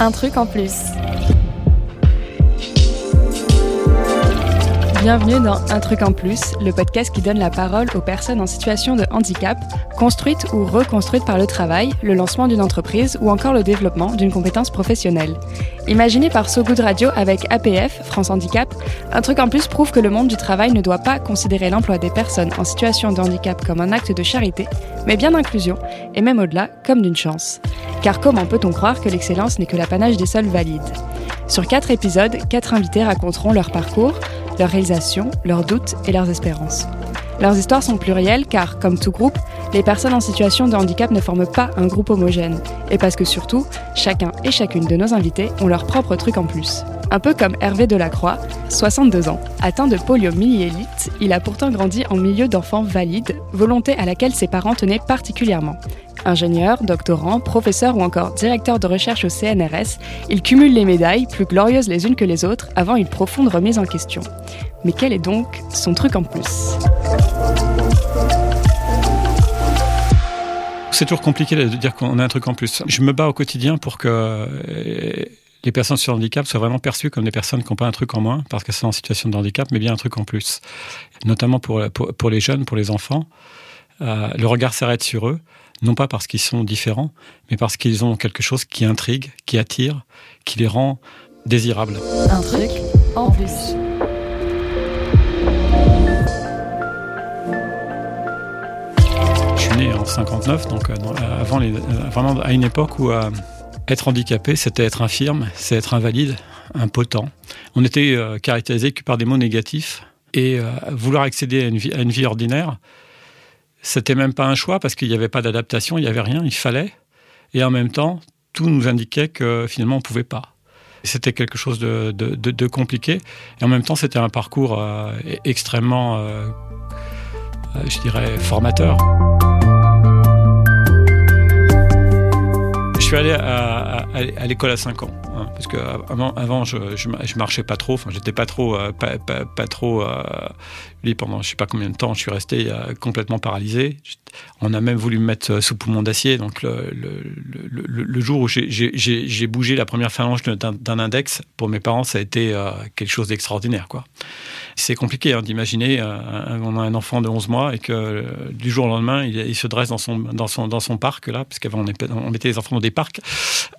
Un truc en plus. Bienvenue dans Un truc en plus, le podcast qui donne la parole aux personnes en situation de handicap, construites ou reconstruites par le travail, le lancement d'une entreprise ou encore le développement d'une compétence professionnelle. Imaginé par So Good Radio avec APF, France Handicap, Un truc en plus prouve que le monde du travail ne doit pas considérer l'emploi des personnes en situation de handicap comme un acte de charité, mais bien d'inclusion, et même au-delà, comme d'une chance. Car comment peut-on croire que l'excellence n'est que l'apanage des seuls valides? Sur quatre épisodes, quatre invités raconteront leur parcours, leurs réalisations, leurs doutes et leurs espérances. Leurs histoires sont plurielles car, comme tout groupe, les personnes en situation de handicap ne forment pas un groupe homogène. Et parce que surtout, chacun et chacune de nos invités ont leur propre truc en plus. Un peu comme Hervé Delacroix, 62 ans. Atteint de poliomyélite, il a pourtant grandi en milieu d'enfants valides, volonté à laquelle ses parents tenaient particulièrement. Ingénieur, doctorant, professeur ou encore directeur de recherche au CNRS, il cumule les médailles, plus glorieuses les unes que les autres, avant une profonde remise en question. Mais quel est donc son truc en plus? C'est toujours compliqué de dire qu'on a un truc en plus. Je me bats au quotidien pour que euh, les personnes sur handicap soient vraiment perçues comme des personnes qui n'ont pas un truc en moins, parce qu'elles sont en situation de handicap, mais bien un truc en plus. Notamment pour, pour, les jeunes, pour les enfants. Euh, le regard s'arrête sur eux non pas parce qu'ils sont différents, mais parce qu'ils ont quelque chose qui intrigue, qui attire, qui les rend désirables. Un truc en plus. Je suis né en 59, donc euh, avant les, euh, vraiment à une époque où euh, être handicapé, c'était être infirme, c'est être invalide, impotent. On était caractérisé que par des mots négatifs et vouloir accéder à une vie, à une vie ordinaire, c'était même pas un choix parce qu'il n'y avait pas d'adaptation, il n'y avait rien, il fallait. Et en même temps, tout nous indiquait que finalement on pouvait pas. C'était quelque chose de, compliqué. Et en même temps, c'était un parcours euh, extrêmement, euh, euh, je dirais, formateur. Suis allé à, l'école à 5 ans. Hein, parce que avant, avant je, je, marchais pas trop, enfin j'étais pas trop, euh, pas, trop. Euh, pendant je sais pas combien de temps, je suis resté euh, complètement paralysé. On a même voulu me mettre sous poumon d'acier. Donc le, le, le, jour où j'ai bougé la première phalange d'un index, pour mes parents, ça a été quelque chose d'extraordinaire, quoi. C'est compliqué hein, d'imaginer a un enfant de 11 mois et que du jour au lendemain, il, se dresse dans son, dans son, dans son parc, là, parce qu'avant on, mettait les enfants dans des parcs,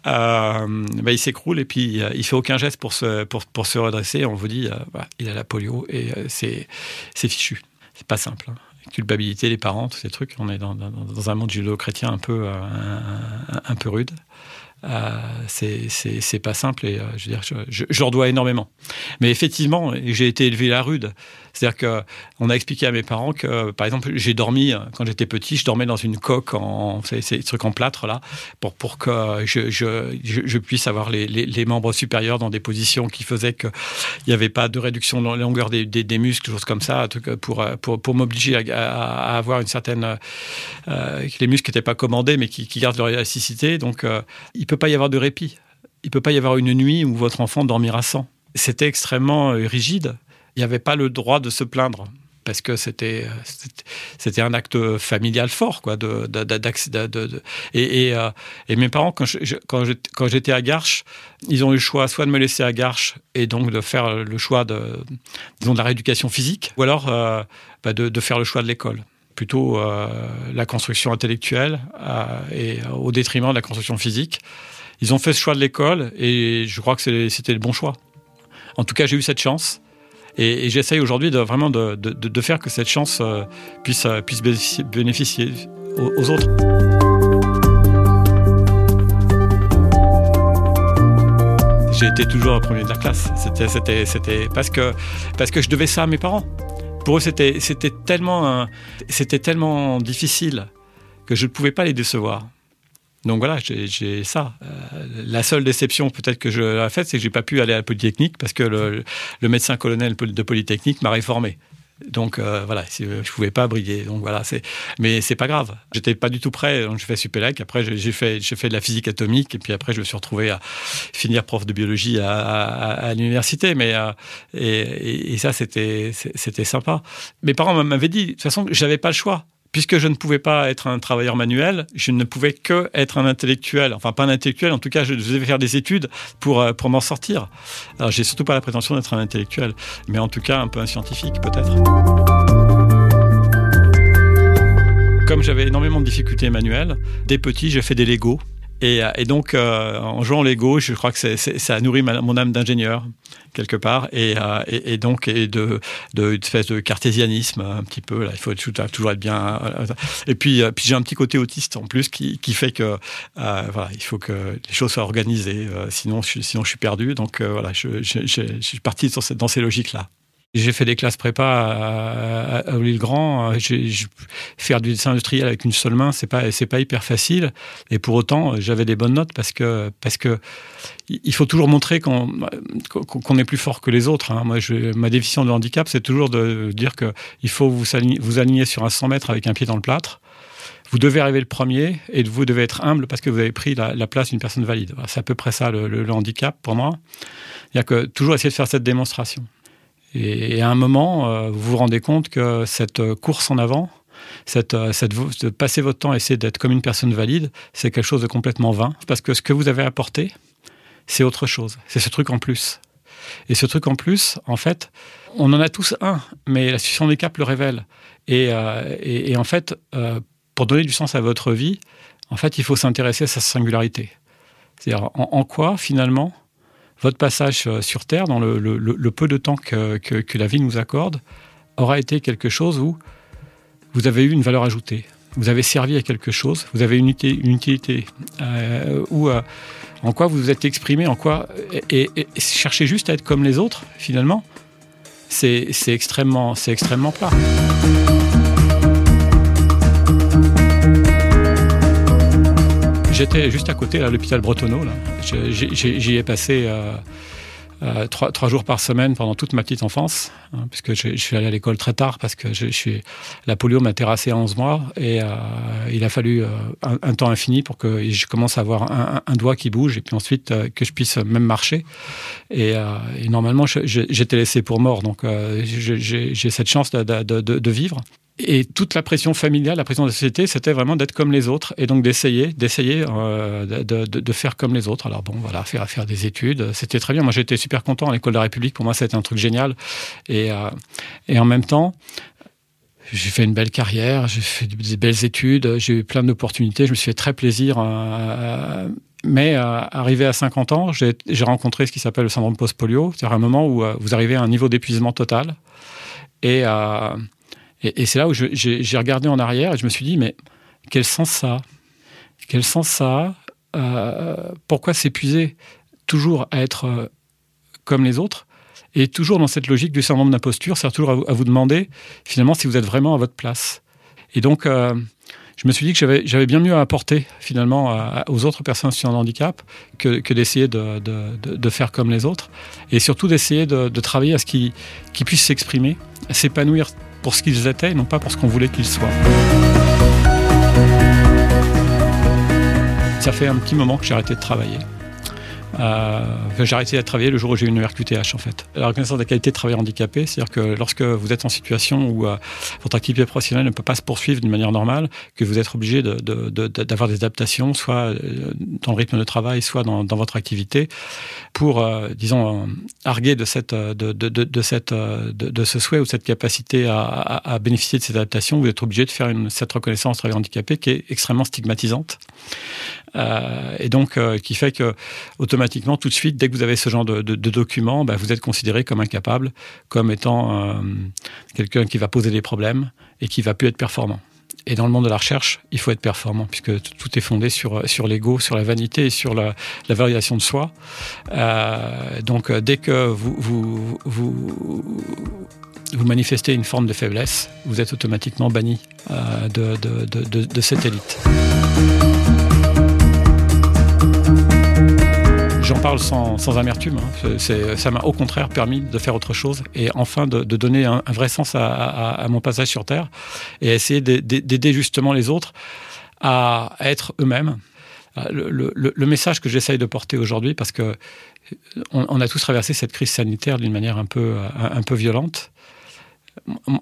bah, il s'écroule et puis il fait aucun geste pour se, pour, pour se redresser. On vous dit, euh, il a la polio et euh, c'est fichu. C'est pas simple. Hein. Culpabilité, les parents, tous ces trucs. On est dans, dans, un monde judo-chrétien un peu, euh, un, peu rude. Euh, c'est pas simple et je veux dire, je, je, leur dois énormément. Mais effectivement, j'ai été élevé la rude. C'est-à-dire qu'on a expliqué à mes parents que, par exemple, j'ai dormi, quand j'étais petit, je dormais dans une coque en, ces trucs en plâtre, là, pour, pour que je, je, puisse avoir les, les, membres supérieurs dans des positions qui faisaient qu'il n'y avait pas de réduction de la longueur des, des, muscles, choses comme ça, pour, pour, pour m'obliger à, à, avoir une certaine. Euh, les muscles n'étaient pas commandés, mais qui, qui gardent leur élasticité. Donc, euh, il ne peut pas y avoir de répit. Il ne peut pas y avoir une nuit où votre enfant dormira sans. C'était extrêmement euh, rigide il n'y avait pas le droit de se plaindre parce que c'était c'était un acte familial fort quoi de, euh, et, mes parents quand quand j'étais à Garches ils ont eu le choix soit de me laisser à Garches et donc de faire le choix de disons de la rééducation physique ou alors euh, bah, de, faire le choix de l'école. Plutôt euh, la construction intellectuelle et au détriment de la construction physique. Ils ont fait ce choix de l'école et je crois que c'était le bon choix. En tout cas j'ai eu cette chance et, j'essaye aujourd'hui de, vraiment de, de, faire que cette chance euh, puisse, euh, puisse bénéficier aux, autres. J'ai été toujours premier de la classe. C'était, parce que, parce que je devais ça à mes parents. Pour eux, c'était, tellement, c'était tellement difficile que je ne pouvais pas les décevoir. Donc voilà, j'ai ça. Euh, la seule déception peut-être que je l'ai faite, c'est que j'ai pas pu aller à la Polytechnique parce que le, médecin colonel de Polytechnique m'a réformé. Donc euh, voilà, je pouvais pas briller. Donc voilà, c'est mais c'est pas grave. J'étais pas du tout prêt. Donc j'ai fait Supélec. Après j'ai fait j'ai fait de la physique atomique et puis après je me suis retrouvé à finir prof de biologie à, l'université. Mais euh, et, et, ça c'était c'était sympa. Mes parents m'avaient dit de toute façon j'avais pas le choix puisque je ne pouvais pas être un travailleur manuel, je ne pouvais que être un intellectuel. Enfin, pas un intellectuel, en tout cas, je devais faire des études pour, euh, pour m'en sortir. Alors, j'ai surtout pas la prétention d'être un intellectuel, mais en tout cas, un peu un scientifique, peut-être. Comme j'avais énormément de difficultés manuelles, dès petit, j'ai fait des Lego. Et, et, donc, euh, en jouant Lego, je crois que c'est, ça a nourri ma, mon âme d'ingénieur quelque part, et, euh, et, donc et de, de une espèce de cartésianisme un petit peu. Là, il faut toujours être bien. Euh, et puis, puis j'ai un petit côté autiste en plus qui, qui fait que voilà, il faut que les choses soient organisées, sinon, je, sinon je suis perdu. Donc voilà, je, je, je, je suis parti dans, ces logiques là. J'ai fait des classes prépa à, à, le grand Faire du dessin industriel avec une seule main, c'est pas c'est pas hyper facile. Et pour autant, j'avais des bonnes notes parce que parce que il faut toujours montrer qu'on qu'on est plus fort que les autres. Hein. Moi, je, ma définition de handicap, c'est toujours de dire que il faut vous aligner, vous aligner sur un 100 mètres avec un pied dans le plâtre. Vous devez arriver le premier et vous devez être humble parce que vous avez pris la, la place d'une personne valide. C'est à peu près ça le, le, le handicap pour moi. A que toujours essayer de faire cette démonstration. Et, à un moment, euh, vous vous rendez compte que cette course en avant, cette, euh, de passer votre temps à essayer d'être comme une personne valide, c'est quelque chose de complètement vain. Parce que ce que vous avez apporté, c'est autre chose. C'est ce truc en plus. Et ce truc en plus, en fait, on en a tous un, mais la situation des caps le révèle. Et, euh, en fait, pour donner du sens à votre vie, en fait, il faut s'intéresser à sa singularité. C'est-à-dire en, quoi, finalement, votre passage euh, sur Terre, dans le, peu de temps que, que, la vie nous accorde, aura été quelque chose où vous avez eu une valeur ajoutée. Vous avez servi à quelque chose, vous avez une utilité, euh, ou euh, en quoi vous vous êtes exprimé, en quoi et, et, chercher juste à être comme les autres, finalement, c'est extrêmement, c'est extrêmement plat. J'étais juste à côté, à l'hôpital Bretonneau. J'y ai passé euh, euh, trois, jours par semaine pendant toute ma petite enfance, hein, puisque je, suis allé à l'école très tard parce que la polio m'a terrassé à 11 mois et euh, il a fallu un, temps infini pour que je commence à avoir un, doigt qui bouge et puis ensuite que je puisse même marcher. Et, normalement, j'étais laissé pour mort, donc j'ai cette chance de vivre. Et toute la pression familiale, la pression de la société, c'était vraiment d'être comme les autres et donc d'essayer, d'essayer euh, de, faire comme les autres. Alors bon, voilà, faire faire des études, c'était très bien. Moi, j'étais super content à l'école de la République. Pour moi, c'était un truc génial. Et euh, en même temps, j'ai fait une belle carrière, j'ai fait des belles études, j'ai eu plein d'opportunités. Je me suis fait très plaisir. Euh, mais arrivé à 50 ans, j'ai rencontré ce qui s'appelle le syndrome post-polio, c'est-à-dire un moment où vous arrivez à un niveau d'épuisement total et et, c'est là où j'ai regardé en arrière et je me suis dit, mais quel sens ça Quel sens ça euh, Pourquoi s'épuiser toujours à être euh, comme les autres et toujours dans cette logique du syndrome d'imposture, c'est toujours à vous, à vous, demander finalement si vous êtes vraiment à votre place. Et donc, euh, je me suis dit que j'avais bien mieux à apporter finalement aux autres personnes sur un handicap que, d'essayer de, de, de, faire comme les autres et surtout d'essayer de, de travailler à ce qu'ils qu puissent s'exprimer, s'épanouir pour ce qu'ils étaient et non pas pour ce qu'on voulait qu'ils soient. Ça fait un petit moment que j'ai arrêté de travailler. Euh, j'ai arrêté de travailler le jour où j'ai eu une RQTH en fait. La reconnaissance de la qualité de travail handicapé, c'est-à-dire que lorsque vous êtes en situation où euh, votre activité professionnelle ne peut pas se poursuivre d'une manière normale, que vous êtes obligé d'avoir de, de, de, des adaptations, soit euh, dans le rythme de travail, soit dans, votre activité, pour, disons, arguer de, cette, de, ce souhait ou cette capacité à bénéficier de ces adaptations, vous êtes obligé de faire une, cette reconnaissance de travail handicapé qui est extrêmement stigmatisante. Euh, et donc euh, qui fait que automatiquement tout de suite dès que vous avez ce genre de, de, documents bah, vous êtes considéré comme incapable comme étant euh, quelqu'un qui va poser des problèmes et qui va plus être performant et dans le monde de la recherche il faut être performant puisque tout est fondé sur sur l'ego sur la vanité et sur la, validation de soi donc dès que vous vous, manifestez une forme de faiblesse, vous êtes automatiquement banni de cette élite. J'en parle sans, sans amertume. Hein. ça m'a au contraire permis de faire autre chose et enfin de, donner un, vrai sens à, mon passage sur Terre et essayer d'aider justement les autres à être eux-mêmes. Euh, le, message que j'essaye de porter aujourd'hui, parce que on, on, a tous traversé cette crise sanitaire d'une manière un peu, un, peu violente.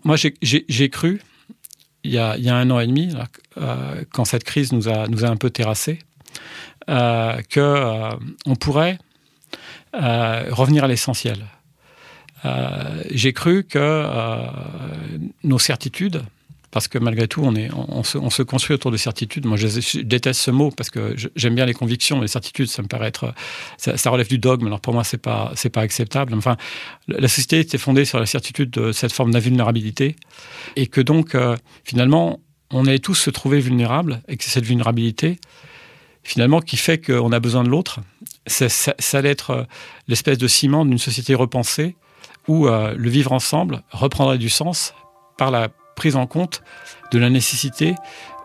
Moi, j'ai cru il y a, un an et demi, quand cette crise nous a, nous a un peu terrassés, que qu'on pourrait revenir à l'essentiel. J'ai cru que nos certitudes, parce que malgré tout, on, on, se, construit autour de certitudes. Moi, je, déteste ce mot parce que j'aime bien les convictions. Les certitudes, ça me paraît être, ça, relève du dogme. Alors pour moi, c'est pas, pas acceptable. Enfin, la société était fondée sur la certitude de cette forme d'invulnérabilité, et que donc, euh, finalement, on allait tous se trouver vulnérables, et que c'est cette vulnérabilité, finalement, qui fait qu'on a besoin de l'autre. Ça, ça, allait être euh, l'espèce de ciment d'une société repensée où euh, le vivre ensemble reprendrait du sens par la prise en compte de la nécessité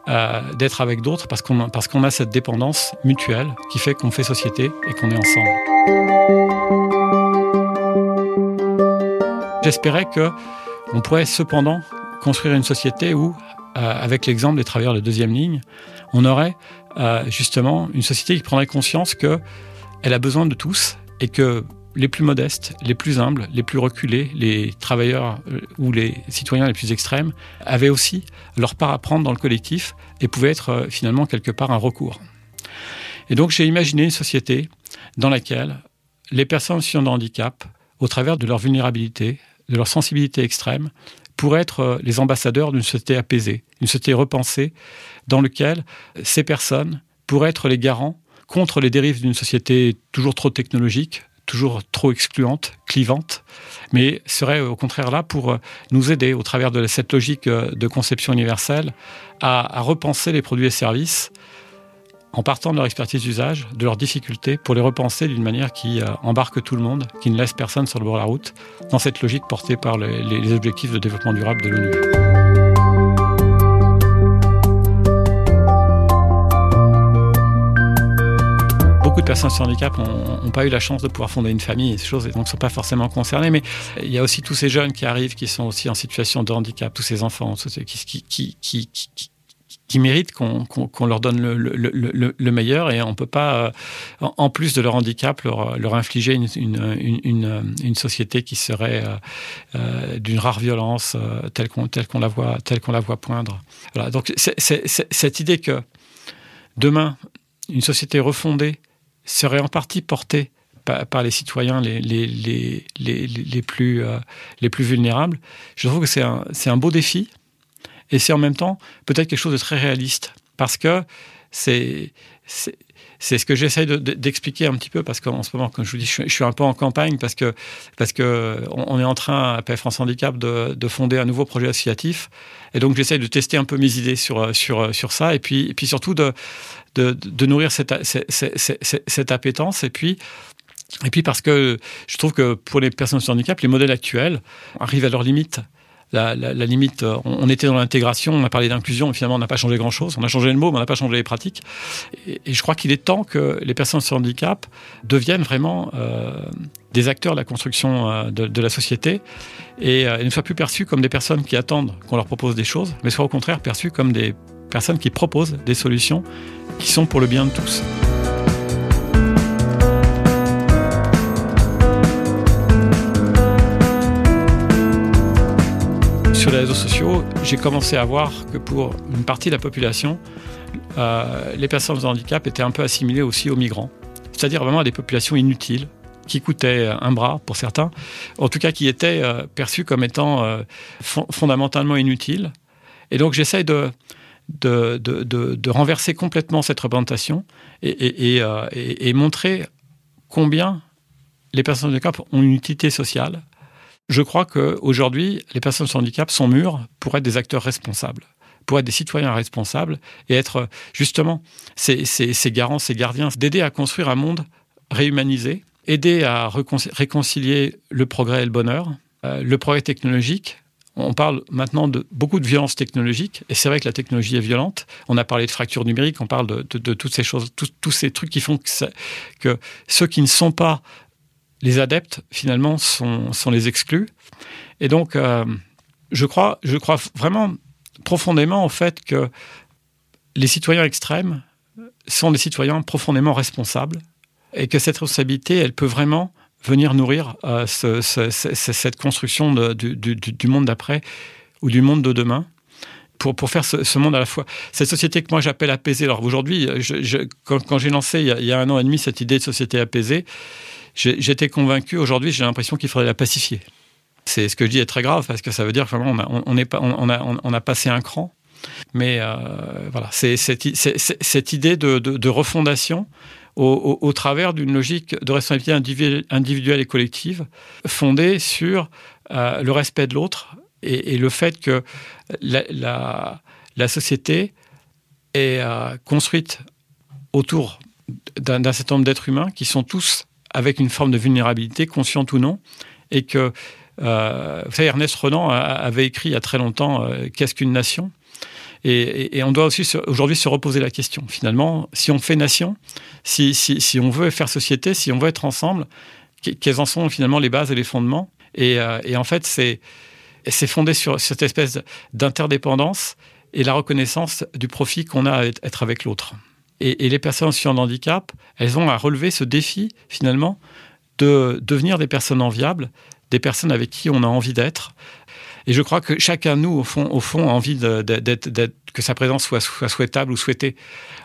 euh, d'être avec d'autres parce qu'on parce qu'on a cette dépendance mutuelle qui fait qu'on fait société et qu'on est ensemble. J'espérais que on pourrait cependant construire une société où, avec l'exemple des travailleurs de deuxième ligne, on aurait euh, justement une société qui prendrait conscience que elle a besoin de tous et que les plus modestes, les plus humbles, les plus reculés, les travailleurs euh, ou les citoyens les plus extrêmes avaient aussi leur part à prendre dans le collectif et pouvaient être euh, finalement quelque part un recours. Et donc j'ai imaginé une société dans laquelle les personnes en de handicap, au travers de leur vulnérabilité, de leur sensibilité extrême, pourraient être euh, les ambassadeurs d'une société apaisée, une société repensée, dans laquelle ces personnes pourraient être les garants contre les dérives d'une société toujours trop technologique, toujours trop excluante, clivante, mais serait au contraire là pour euh, nous aider, au travers de cette logique euh, de conception universelle, à, repenser les produits et services en partant de leur expertise d'usage, de leurs difficultés, pour les repenser d'une manière qui euh, embarque tout le monde, qui ne laisse personne sur le bord de la route, dans cette logique portée par les objectifs de développement durable de l'ONU. beaucoup de personnes sur handicap n'ont pas eu la chance de pouvoir fonder une famille et ces choses, et donc ne sont pas forcément concernées. Mais il y a aussi tous ces jeunes qui arrivent, qui sont aussi en situation de handicap, tous ces enfants qui, qui, qui, qui méritent qu'on leur donne le, le, le, meilleur et on ne peut pas, euh, en plus de leur handicap, leur, infliger une, société qui serait euh, euh, d'une rare violence telle qu'on la, voit, la voit poindre. Donc cette idée que demain, une société refondée serait en partie porté par, les citoyens les, plus, les plus vulnérables. Je trouve que c'est un beau défi et c'est en même temps peut-être quelque chose de très réaliste parce que c'est c'est ce que j'essaye d'expliquer un petit peu parce qu'en ce moment, comme je vous dis, je suis, un peu en campagne parce que parce que on, est en train à PF France Handicap de, de, fonder un nouveau projet associatif et donc j'essaye de tester un peu mes idées sur sur sur ça et puis et puis surtout de de, nourrir cette, cette, appétence. Et puis, et puis parce que je trouve que pour les personnes sans handicap, les modèles actuels arrivent à leur limite. La, limite, euh, on était dans l'intégration, on a parlé d'inclusion, et finalement on n'a pas changé grand-chose. On a changé le mot, mais on n'a pas changé les pratiques. Et, je crois qu'il est temps que les personnes sans handicap deviennent vraiment euh, des acteurs de la construction euh, de, la société et, ne soient plus perçus comme des personnes qui attendent qu'on leur propose des choses, mais soient au contraire perçus comme des personnes qui proposent des solutions qui sont pour le bien de tous. Les réseaux sociaux, j'ai commencé à voir que pour une partie de la population, euh, les personnes de handicap étaient un peu assimilées aussi aux migrants, c'est-à-dire vraiment à des populations inutiles, qui coûtaient un bras pour certains, en tout cas qui étaient euh, perçues comme étant euh, fondamentalement inutiles. Et donc j'essaye de, de, de, renverser complètement cette représentation euh, et, et, montrer combien les personnes de handicap ont une utilité sociale. Je crois qu'aujourd'hui, les personnes sans handicap sont mûres pour être des acteurs responsables pour être des citoyens responsables et être justement ces, ces, garants, ces gardiens, d'aider à construire un monde réhumanisé, aider à réconcilier le progrès et le bonheur, euh, le progrès technologique, on parle maintenant de beaucoup de violence technologique, et c'est vrai que la technologie est violente. On a parlé de fracture numérique, on parle de, toutes ces choses, tous ces trucs qui font que, ceux qui ne sont pas les adeptes, finalement, sont, les exclus. Et donc, euh, je, crois, je crois vraiment profondément au fait que les citoyens extrêmes sont des citoyens profondément responsables, et que cette responsabilité, elle peut vraiment venir nourrir euh, cette construction du, monde d'après ou du monde de demain pour, pour faire ce, monde à la fois. Cette société que moi j'appelle apaisée. Alors aujourd'hui, quand, j'ai lancé il y, a, un an et demi cette idée de société apaisée, j'étais convaincu. Aujourd'hui, j'ai l'impression qu'il faudrait la pacifier. C'est ce que je dis est très grave parce que ça veut dire qu'on on a, on, a, on a passé un cran. Mais euh, voilà, c'est cette, idée de, de, refondation au, travers d'une logique de responsabilité individuelle et collective fondée sur euh, le respect de l'autre et, le fait que la, la, la société est euh, construite autour d'un certain nombre d'êtres humains qui sont tous avec une forme de vulnérabilité, consciente ou non, et que euh, vous Ernest Renan avait écrit il y a très longtemps euh, Qu'est-ce qu'une nation? Et, on doit aussi aujourd'hui se reposer la question. Finalement, si on fait nation, si, si, on veut faire société, si on veut être ensemble, quelles en sont finalement les bases et les fondements? Et, euh, et, en fait, c'est fondé sur cette espèce d'interdépendance et la reconnaissance du profit qu'on a à être avec l'autre. Et, les personnes en situation de handicap, elles ont à relever ce défi finalement de devenir des personnes enviables des personnes avec qui on a envie d'être. Et je crois que chacun de nous, au fond, au fond a envie que sa présence soit, soit, souhaitable ou souhaitée.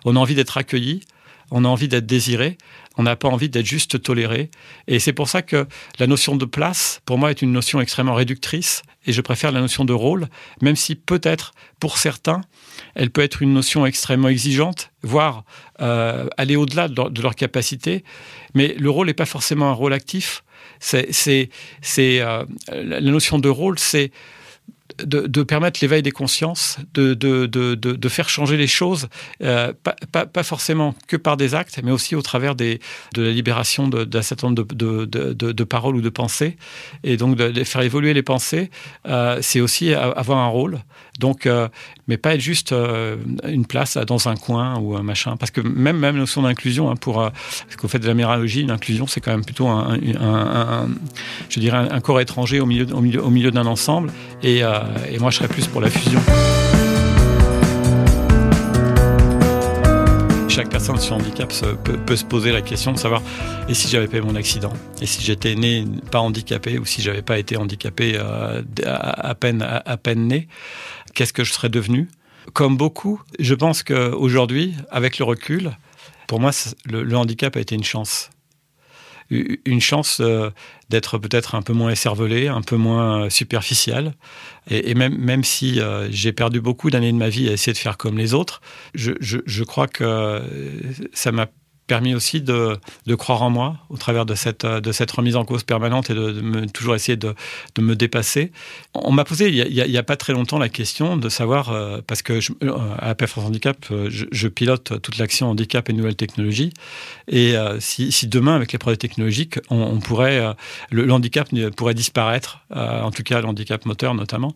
On a envie d'être accueilli, on a envie d'être désiré, on n'a pas envie d'être juste toléré. Et c'est pour ça que la notion de place, pour moi, est une notion extrêmement réductrice. Et je préfère la notion de rôle, même si peut-être, pour certains, elle peut être une notion extrêmement exigeante, voire euh, aller au-delà de, leur capacité. Mais le rôle n'est pas forcément un rôle actif. C'est, c'est, euh, la notion de rôle, c'est de, permettre l'éveil des consciences, de, de, de, faire changer les choses, euh, pas, pas, forcément que par des actes, mais aussi au travers des, de la libération d'un certain nombre de, paroles ou de pensées. Et donc de, faire évoluer les pensées, euh, c'est aussi avoir un rôle. Donc, euh, mais pas être juste une place dans un coin ou un machin. Parce que même, même la notion d'inclusion, hein, pour, parce qu'au fait de la méralogie, l'inclusion, c'est quand même plutôt un, je dirais un, corps étranger au milieu, au milieu, au milieu d'un ensemble. Et, euh, et moi, je serais plus pour la fusion. chaque personne sur handicap peut, se poser la question de savoir et si j'avais pas mon accident? Et si j'étais né pas handicapé ou si j'avais pas été handicapé euh, à, peine à, peine né qu'est-ce que je serais devenu? Comme beaucoup je pense qu'aujourd'hui avec le recul pour moi le handicap a été une chance une chance euh, d'être peut-être un peu moins écervelé, un peu moins euh, superficiel. Et, même, même si euh, j'ai perdu beaucoup d'années de ma vie à essayer de faire comme les autres, je, je, je crois que ça m'a permis aussi de, de, croire en moi au travers de cette, de cette remise en cause permanente et de, toujours essayer de, de, me dépasser. On m'a posé il n'y a, pas très longtemps la question de savoir, euh, parce que je, euh, à Handicap, euh, je, pilote toute l'action handicap et nouvelles technologies. Et si, si, demain, avec les projets technologiques, on, pourrait, le, handicap pourrait disparaître, en tout cas le handicap moteur notamment,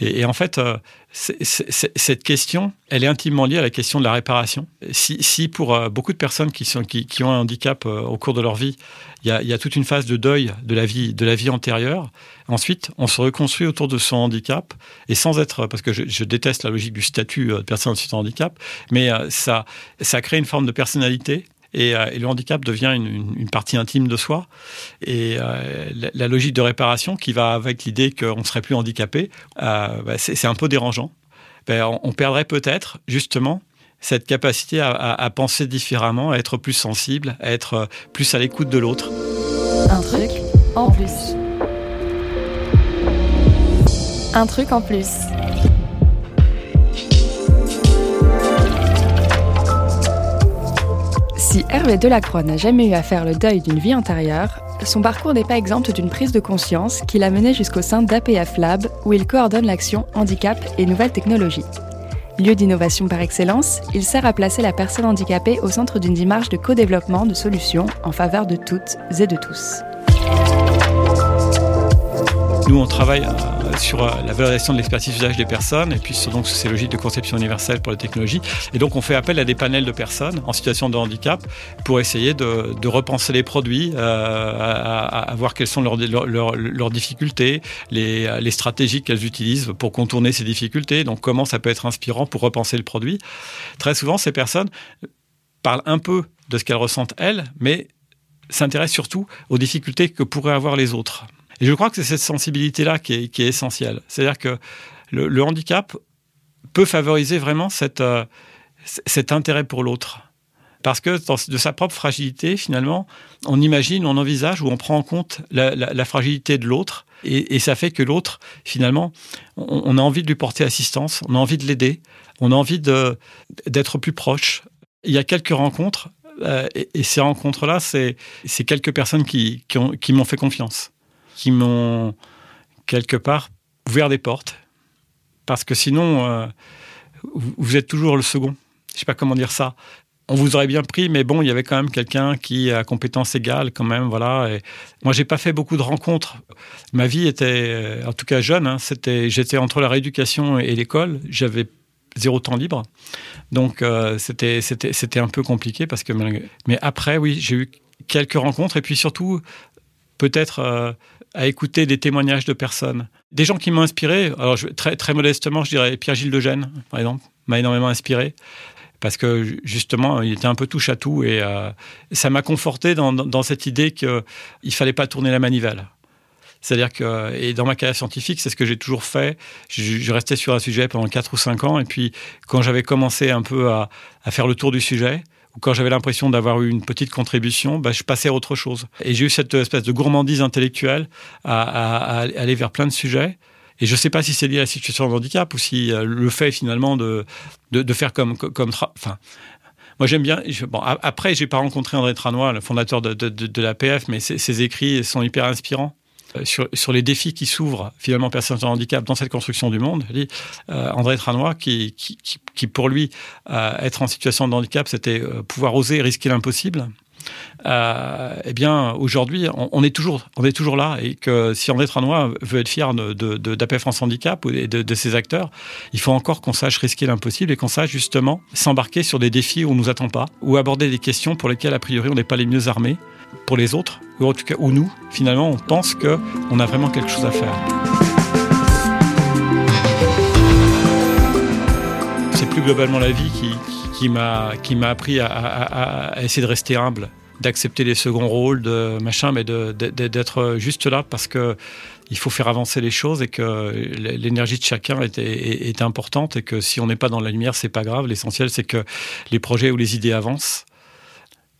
et, en fait, euh, cette question, elle est intimement liée à la question de la réparation. Si, si pour euh, beaucoup de personnes qui, sont, qui, ont un handicap euh, au cours de leur vie, il y, a, toute une phase de deuil de la vie, de la vie antérieure. Ensuite, on se reconstruit autour de son handicap et sans être, parce que je, déteste la logique du statut de personne en handicap, mais ça, ça crée une forme de personnalité euh, et, le handicap devient une, partie intime de soi. Et euh, la, logique de réparation qui va avec l'idée qu'on ne serait plus handicapé, euh, bah, c'est un peu dérangeant. Ben, on, perdrait peut-être justement cette capacité à, penser différemment, à être plus sensible, à être plus à l'écoute de l'autre. Un truc en plus. Un truc en plus. Si Hervé Delacroix n'a jamais eu à faire le deuil d'une vie antérieure, son parcours n'est pas exempt d'une prise de conscience qui l'a mené jusqu'au sein d'APF Lab, où il coordonne l'action handicap et nouvelles technologies. Lieu d'innovation par excellence, il sert à placer la personne handicapée au centre d'une démarche de co-développement de solutions en faveur de toutes et de tous. Nous, on travaille sur euh, la valorisation de l'expertise d'usage des personnes et puis sur donc ces logiques de conception universelle pour les technologies. Et donc, on fait appel à des panels de personnes en situation de handicap pour essayer de, de repenser les produits, euh, à, à, voir quelles sont leurs, leurs, leurs, difficultés, les, les stratégies qu'elles utilisent pour contourner ces difficultés. Donc, comment ça peut être inspirant pour repenser le produit. Très souvent, ces personnes parlent un peu de ce qu'elles ressentent elles, mais s'intéressent surtout aux difficultés que pourraient avoir les autres. Et je crois que c'est cette sensibilité-là qui est, essentielle. C'est-à-dire que le, handicap peut favoriser vraiment cette, cet intérêt pour l'autre. Parce que de sa propre fragilité, finalement, on imagine, on envisage ou on prend en compte la, fragilité de l'autre. Et, ça fait que l'autre, finalement, on, a envie de lui porter assistance, on a envie de l'aider, on a envie d'être plus proche. Il y a quelques rencontres, euh, et, ces rencontres-là, c'est quelques personnes qui m'ont fait confiance, qui m'ont, quelque part, ouvert des portes. Parce que sinon, euh, vous êtes toujours le second. Je sais pas comment dire ça on vous aurait bien pris, mais bon, il y avait quand même quelqu'un qui a compétence égale quand même, voilà. Et moi, j'ai pas fait beaucoup de rencontres. Ma vie était, euh, en tout cas jeune, hein, c'était, j'étais entre la rééducation et l'école. J'avais zéro temps libre, donc euh, c'était, c'était, c'était un peu compliqué parce que. Mais après, oui, j'ai eu quelques rencontres et puis surtout, peut-être. À écouter des témoignages de personnes. Des gens qui m'ont inspiré, alors très, très modestement, je dirais Pierre-Gilles de Gênes, par exemple, m'a énormément inspiré parce que justement, il était un peu touche à tout et euh, ça m'a conforté dans, cette idée qu'il ne fallait pas tourner la manivelle. C'est-à-dire que, dans ma carrière scientifique, c'est ce que j'ai toujours fait. Je, restais sur un sujet pendant 4 ou 5 ans, et puis quand j'avais commencé un peu à, faire le tour du sujet, ou quand j'avais l'impression d'avoir eu une petite contribution, bah, je passais à autre chose. Et j'ai eu cette espèce de gourmandise intellectuelle à aller vers plein de sujets. Et je ne sais pas si c'est lié à la situation de handicap ou si euh, le fait finalement de, de, faire comme, comme enfin, moi j'aime bien. Bon, après, j'ai pas rencontré André Tranois, le fondateur de, de, de l'APF, mais ses, écrits sont hyper inspirants. Euh, sur, les défis qui s'ouvrent finalement personnes de handicap dans cette construction du monde. Euh, André Tranois, qui, pour lui, être en situation de handicap, c'était pouvoir oser risquer l'impossible euh, eh bien, aujourd'hui, on, est toujours, on est toujours là. Et que si André Tranois veut être fier de, de, France Handicap et de, ses acteurs, il faut encore qu'on sache risquer l'impossible et qu'on sache justement s'embarquer sur des défis où on ne nous attend pas, ou aborder des questions pour lesquelles, a priori, on n'est pas les mieux armés pour les autres, ou en tout cas, où nous, finalement, on pense qu'on a vraiment quelque chose à faire. C'est plus globalement la vie qui, qui m'a appris à, essayer de rester humble, d'accepter les seconds rôles, de machin, mais d'être juste là parce que il faut faire avancer les choses et que l'énergie de chacun est, est, importante et que si on n'est pas dans la lumière, c'est pas grave. L'essentiel, c'est que les projets ou les idées avancent.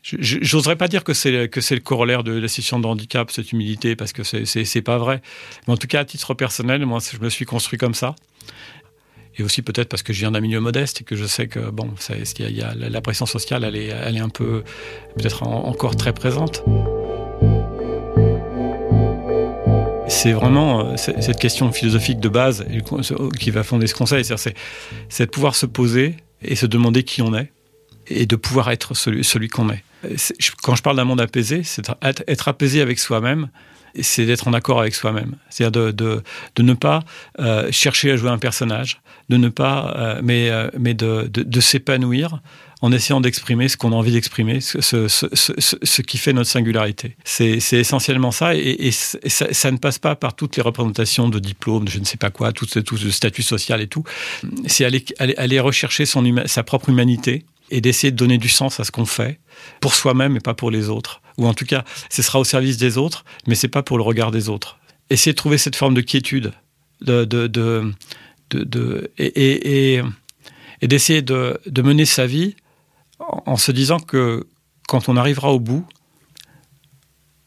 J'oserais pas dire que c'est le corollaire de la situation de handicap, cette humilité, parce que c'est pas vrai. Mais en tout cas, à titre personnel, moi, je me suis construit comme ça et aussi peut-être parce que je viens d'un milieu modeste et que je sais que bon, ça, y a, la pression sociale, elle est, un peu peut-être encore très présente. C'est vraiment euh, cette question philosophique de base qui va fonder ce conseil, c'est de pouvoir se poser et se demander qui on est et de pouvoir être celui qu'on est. Quand je parle d'un monde apaisé, c'est être apaisé avec soi-même, c'est d'être en accord avec soi-même. C'est-à-dire de, ne pas euh, chercher à jouer un personnage, de ne pas, euh, mais, euh, de, s'épanouir en essayant d'exprimer ce qu'on a envie d'exprimer, ce, qui fait notre singularité. C'est essentiellement ça, et, ça, ne passe pas par toutes les représentations de diplômes, de je ne sais pas quoi, tout, tout statut social et tout. C'est aller, rechercher sa propre humanité et d'essayer de donner du sens à ce qu'on fait pour soi-même et pas pour les autres ou en tout cas, ce sera au service des autres, mais c'est pas pour le regard des autres. Essayer de trouver cette forme de quiétude, de, de, de, de et, et, et d'essayer de, de, mener sa vie en, se disant que quand on arrivera au bout,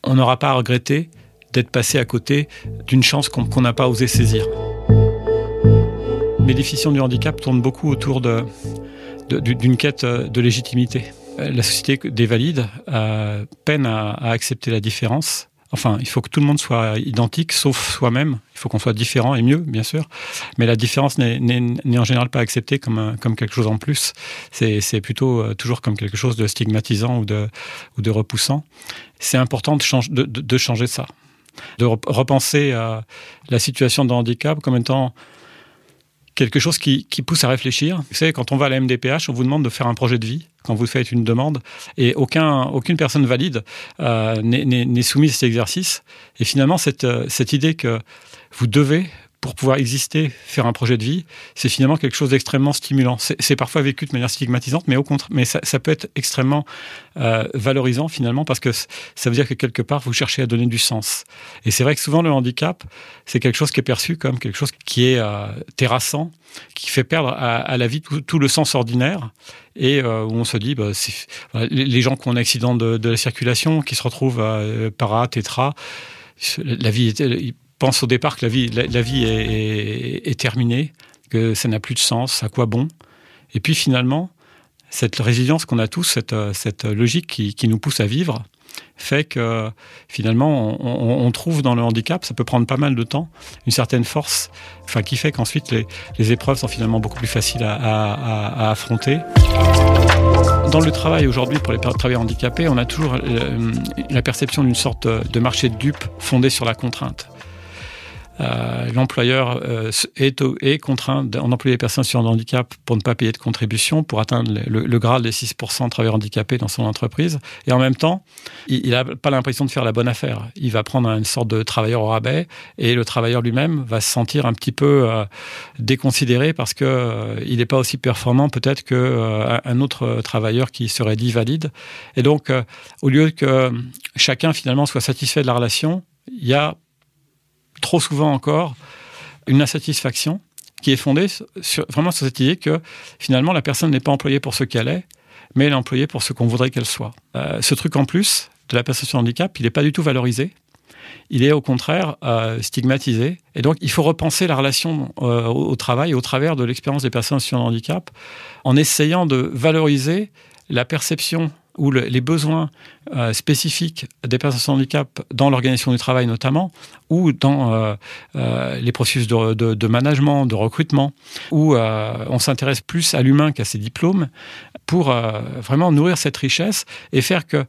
on n'aura pas à regretter d'être passé à côté d'une chance qu'on n'a pas osé saisir. Définitions du handicap tournent beaucoup autour d'une quête de légitimité. Euh, la société des valides euh, peine à, accepter la différence. Enfin, il faut que tout le monde soit identique, sauf soi-même. Il faut qu'on soit différent et mieux, bien sûr. Mais la différence n'est en général pas acceptée comme, comme quelque chose en plus. C'est plutôt euh, toujours comme quelque chose de stigmatisant ou de, ou de repoussant. C'est important de, change, de, de, de, changer ça. De repenser à la situation de handicap comme étant quelque chose qui, qui, pousse à réfléchir. Vous savez, quand on va à la MDPH, on vous demande de faire un projet de vie quand vous faites une demande, et aucun, aucune personne valide euh, n'est soumise à cet exercice. Et finalement, cette, euh, cette idée que vous devez pour pouvoir exister, faire un projet de vie, c'est finalement quelque chose d'extrêmement stimulant. C'est parfois vécu de manière stigmatisante, mais au contraire, mais ça, peut être extrêmement euh, valorisant finalement parce que ça veut dire que quelque part vous cherchez à donner du sens. Et c'est vrai que souvent le handicap, c'est quelque chose qui est perçu comme quelque chose qui est euh, terrassant, qui fait perdre à, la vie tout, le sens ordinaire et euh, où on se dit, bah, les gens qui ont un accident de, la circulation, qui se retrouvent para, tétra, la vie pense au départ que la vie, la, vie est, terminée, que ça n'a plus de sens, à quoi bon? Et puis finalement, cette résilience qu'on a tous, cette, cette logique qui, nous pousse à vivre, fait que finalement, on, trouve dans le handicap, ça peut prendre pas mal de temps, une certaine force, enfin, qui fait qu'ensuite les, les, épreuves sont finalement beaucoup plus faciles à, à, affronter. Dans le travail aujourd'hui, pour les travailleurs handicapés, on a toujours euh, la perception d'une sorte de marché de dupes fondé sur la contrainte. Euh, l'employeur euh, est, est, contraint d'employer les personnes sur un handicap pour ne pas payer de contribution, pour atteindre le, le Graal des 6% de travailleurs handicapés dans son entreprise. Et en même temps, il n'a pas l'impression de faire la bonne affaire. Il va prendre une sorte de travailleur au rabais et le travailleur lui-même va se sentir un petit peu euh, déconsidéré parce que il n'est pas aussi performant peut-être qu'un un autre travailleur qui serait dit valide. Et donc, au lieu que chacun finalement soit satisfait de la relation, il y a trop souvent encore une insatisfaction qui est fondée sur, vraiment sur cette idée que finalement la personne n'est pas employée pour ce qu'elle est, mais elle est employée pour ce qu'on voudrait qu'elle soit. Euh, ce truc en plus de la personne sur handicap, il n'est pas du tout valorisé. Il est au contraire euh, stigmatisé. Et donc, il faut repenser la relation euh, au, travail au travers de l'expérience des personnes sur handicap en essayant de valoriser la perception ou les besoins euh, spécifiques des personnes sans handicap dans l'organisation du travail notamment, ou dans euh, euh, les processus de, de, management, de recrutement, où on s'intéresse plus à l'humain qu'à ses diplômes, pour vraiment nourrir cette richesse et faire que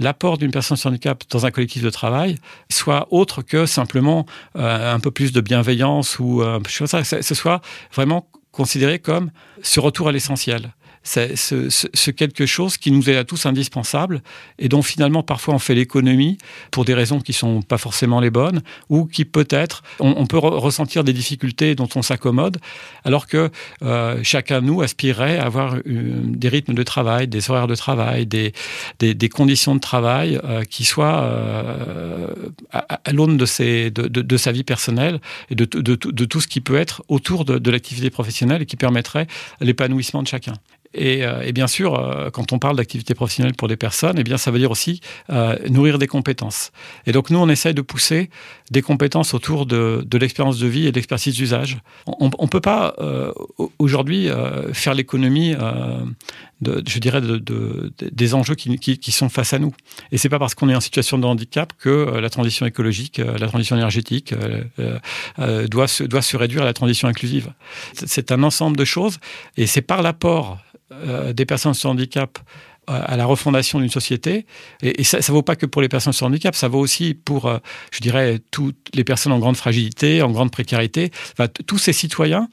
l'apport d'une personne sans handicap dans un collectif de travail soit autre que simplement un peu plus de bienveillance ou que ce soit vraiment considéré comme ce retour à l'essentiel c'est ce, quelque chose qui nous est à tous indispensable et dont finalement parfois on fait l'économie pour des raisons qui sont pas forcément les bonnes ou qui peut-être on, peut ressentir des difficultés dont on s'accommode alors que euh, chacun de nous aspirerait à avoir des rythmes de travail, des horaires de travail, des, des, conditions de travail euh, qui soient euh, à, l'aune de, de, de, sa vie personnelle et de, de, tout ce qui peut être autour de, l'activité professionnelle et qui permettrait l'épanouissement de chacun. Euh, et, bien sûr, euh, quand on parle d'activité professionnelle pour des personnes, eh bien, ça veut dire aussi euh, nourrir des compétences. Et donc, nous, on essaye de pousser des compétences autour de, l'expérience de vie et de l'expertise d'usage. On ne peut pas aujourd'hui faire l'économie de, je dirais, de, des enjeux qui, qui, sont face à nous. Et c'est pas parce qu'on est en situation de handicap que la transition écologique, la transition énergétique doit, se, doit se réduire à la transition inclusive. C'est un ensemble de choses, et c'est par l'apport euh, des personnes sans handicap euh, à la refondation d'une société. Et, ça ne vaut pas que pour les personnes sans handicap, ça vaut aussi pour, euh, je dirais, toutes les personnes en grande fragilité, en grande précarité, tous ces citoyens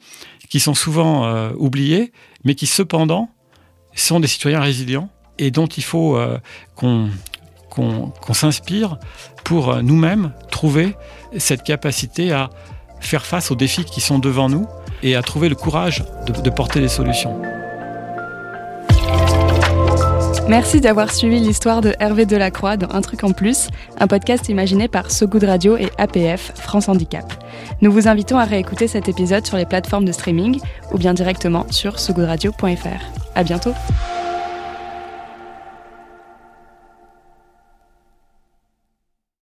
qui sont souvent oubliés, mais qui cependant sont des citoyens résilients et dont il faut qu'on qu'on s'inspire pour nous-mêmes trouver cette capacité à faire face aux défis qui sont devant nous et à trouver le courage de porter des solutions. Merci d'avoir suivi l'histoire de Hervé Delacroix dans Un truc en plus, un podcast imaginé par So Good Radio et APF, France Handicap. Nous vous invitons à réécouter cet épisode sur les plateformes de streaming ou bien directement sur sogoodradio.fr. À bientôt!